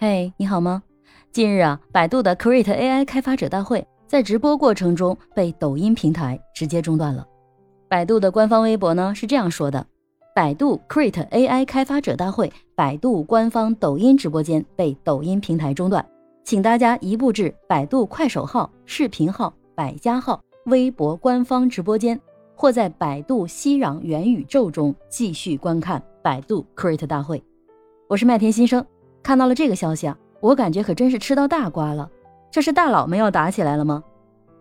嘿，你好吗？近日啊，百度的 Create AI 开发者大会在直播过程中被抖音平台直接中断了。百度的官方微博呢是这样说的：百度 Create AI 开发者大会，百度官方抖音直播间被抖音平台中断，请大家移步至百度快手号、视频号、百家号、微博官方直播间，或在百度熙壤元宇宙中继续观看百度 Create 大会。我是麦田新生。看到了这个消息啊，我感觉可真是吃到大瓜了。这是大佬们要打起来了吗？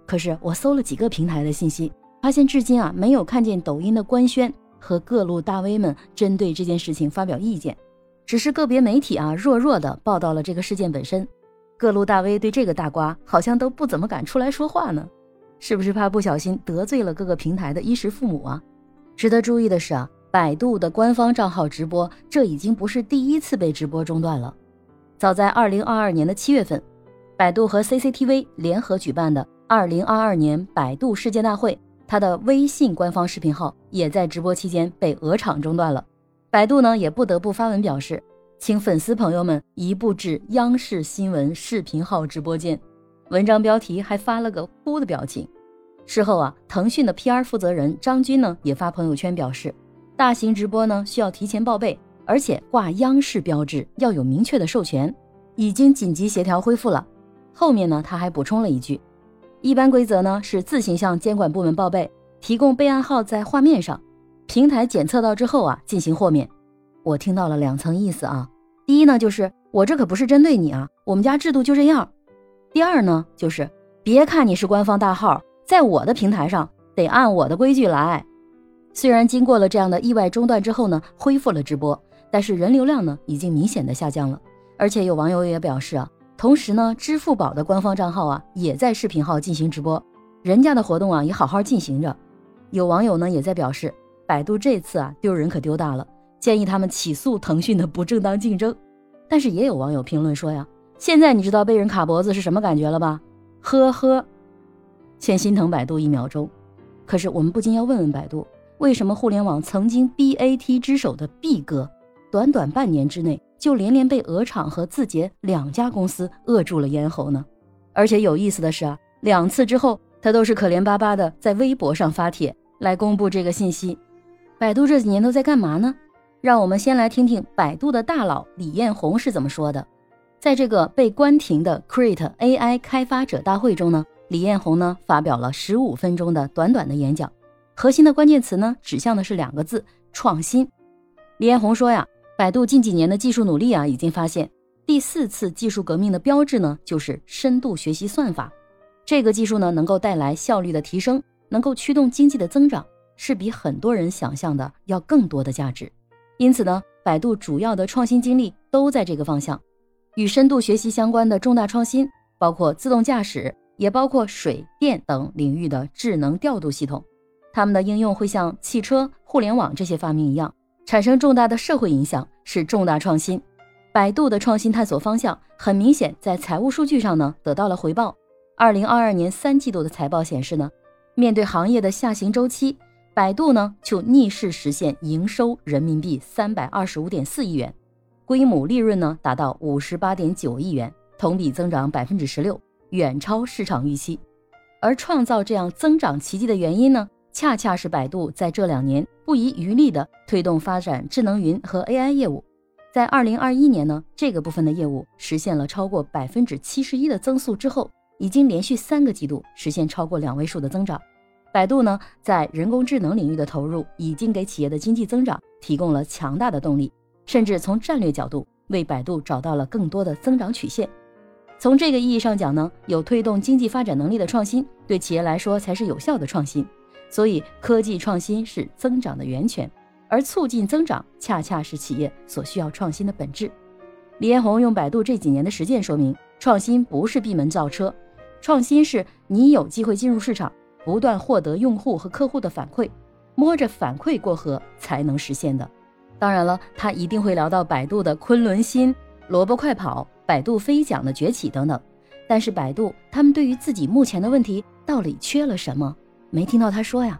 可是我搜了几个平台的信息，发现至今啊没有看见抖音的官宣和各路大 V 们针对这件事情发表意见，只是个别媒体啊弱弱的报道了这个事件本身。各路大 V 对这个大瓜好像都不怎么敢出来说话呢，是不是怕不小心得罪了各个平台的衣食父母啊？值得注意的是啊。百度的官方账号直播，这已经不是第一次被直播中断了。早在二零二二年的七月份，百度和 CCTV 联合举办的二零二二年百度世界大会，它的微信官方视频号也在直播期间被鹅场中断了。百度呢也不得不发文表示，请粉丝朋友们移步至央视新闻视频号直播间。文章标题还发了个哭的表情。事后啊，腾讯的 PR 负责人张军呢也发朋友圈表示。大型直播呢需要提前报备，而且挂央视标志，要有明确的授权，已经紧急协调恢复了。后面呢他还补充了一句，一般规则呢是自行向监管部门报备，提供备案号在画面上，平台检测到之后啊进行豁免。我听到了两层意思啊，第一呢就是我这可不是针对你啊，我们家制度就这样。第二呢就是别看你是官方大号，在我的平台上得按我的规矩来。虽然经过了这样的意外中断之后呢，恢复了直播，但是人流量呢已经明显的下降了。而且有网友也表示啊，同时呢，支付宝的官方账号啊也在视频号进行直播，人家的活动啊也好好进行着。有网友呢也在表示，百度这次啊丢人可丢大了，建议他们起诉腾讯的不正当竞争。但是也有网友评论说呀，现在你知道被人卡脖子是什么感觉了吧？呵呵，先心疼百度一秒钟。可是我们不禁要问问百度。为什么互联网曾经 BAT 之首的 B 哥，短短半年之内就连连被鹅厂和字节两家公司扼住了咽喉呢？而且有意思的是啊，两次之后他都是可怜巴巴的在微博上发帖来公布这个信息。百度这几年都在干嘛呢？让我们先来听听百度的大佬李彦宏是怎么说的。在这个被关停的 Create AI 开发者大会中呢，李彦宏呢发表了十五分钟的短短的演讲。核心的关键词呢，指向的是两个字：创新。李彦宏说呀，百度近几年的技术努力啊，已经发现第四次技术革命的标志呢，就是深度学习算法。这个技术呢，能够带来效率的提升，能够驱动经济的增长，是比很多人想象的要更多的价值。因此呢，百度主要的创新精力都在这个方向。与深度学习相关的重大创新，包括自动驾驶，也包括水电等领域的智能调度系统。他们的应用会像汽车、互联网这些发明一样，产生重大的社会影响，是重大创新。百度的创新探索方向很明显，在财务数据上呢得到了回报。二零二二年三季度的财报显示呢，面对行业的下行周期，百度呢就逆势实现营收人民币三百二十五点四亿元，规模利润呢达到五十八点九亿元，同比增长百分之十六，远超市场预期。而创造这样增长奇迹的原因呢？恰恰是百度在这两年不遗余力地推动发展智能云和 AI 业务，在二零二一年呢，这个部分的业务实现了超过百分之七十一的增速之后，已经连续三个季度实现超过两位数的增长。百度呢，在人工智能领域的投入已经给企业的经济增长提供了强大的动力，甚至从战略角度为百度找到了更多的增长曲线。从这个意义上讲呢，有推动经济发展能力的创新，对企业来说才是有效的创新。所以，科技创新是增长的源泉，而促进增长恰恰是企业所需要创新的本质。李彦宏用百度这几年的实践说明，创新不是闭门造车，创新是你有机会进入市场，不断获得用户和客户的反馈，摸着反馈过河才能实现的。当然了，他一定会聊到百度的昆仑新、萝卜快跑、百度飞讲的崛起等等。但是，百度他们对于自己目前的问题到底缺了什么？没听到他说呀，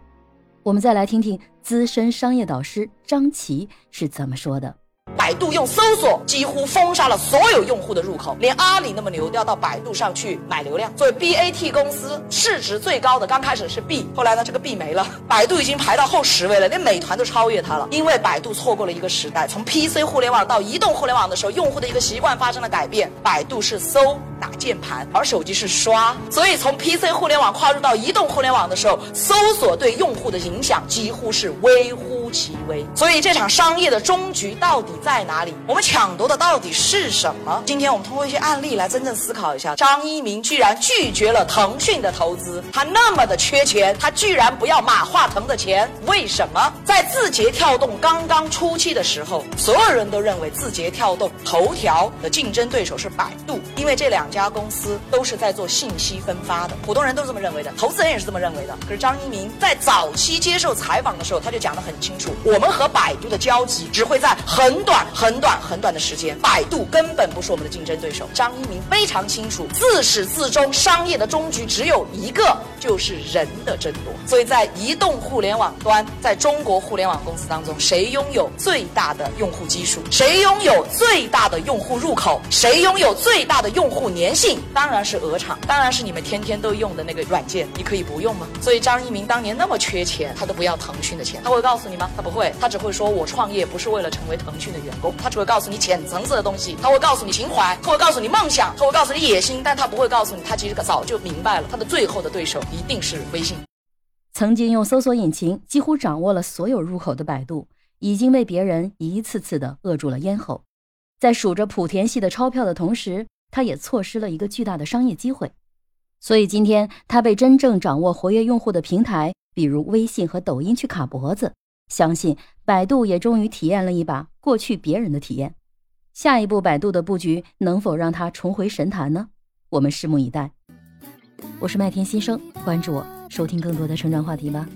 我们再来听听资深商业导师张琪是怎么说的。百度用搜索几乎封杀了所有用户的入口，连阿里那么牛都要到百度上去买流量。作为 BAT 公司市值最高的，刚开始是 B，后来呢这个 B 没了，百度已经排到后十位了，连美团都超越它了。因为百度错过了一个时代，从 PC 互联网到移动互联网的时候，用户的一个习惯发生了改变，百度是搜。打键盘，而手机是刷，所以从 PC 互联网跨入到移动互联网的时候，搜索对用户的影响几乎是微乎其微。所以这场商业的终局到底在哪里？我们抢夺的到底是什么？今天我们通过一些案例来真正思考一下。张一鸣居然拒绝了腾讯的投资，他那么的缺钱，他居然不要马化腾的钱，为什么？在字节跳动刚刚初期的时候，所有人都认为字节跳动、头条的竞争对手是百度，因为这两。家公司都是在做信息分发的，普通人都这么认为的，投资人也是这么认为的。可是张一鸣在早期接受采访的时候，他就讲得很清我们和百度的交集只会在很短、很短、很短的时间，百度根本不是我们的竞争对手。张一鸣非常清楚，自始至终，商业的终局只有一个，就是人的争夺。所以在移动互联网端，在中国互联网公司当中，谁拥有最大的用户基数？谁拥有最大的用户入口？谁拥有最大的用户？粘性当然是鹅厂，当然是你们天天都用的那个软件，你可以不用吗？所以张一鸣当年那么缺钱，他都不要腾讯的钱，他会告诉你吗？他不会，他只会说我创业不是为了成为腾讯的员工，他只会告诉你浅层次的东西，他会告诉你情怀，他会告诉你梦想，他会告诉你野心，但他不会告诉你，他其实早就明白了，他的最后的对手一定是微信。曾经用搜索引擎几乎掌握了所有入口的百度，已经被别人一次次的扼住了咽喉，在数着莆田系的钞票的同时。他也错失了一个巨大的商业机会，所以今天他被真正掌握活跃用户的平台，比如微信和抖音去卡脖子。相信百度也终于体验了一把过去别人的体验。下一步百度的布局能否让它重回神坛呢？我们拭目以待。我是麦田新生，关注我，收听更多的成长话题吧。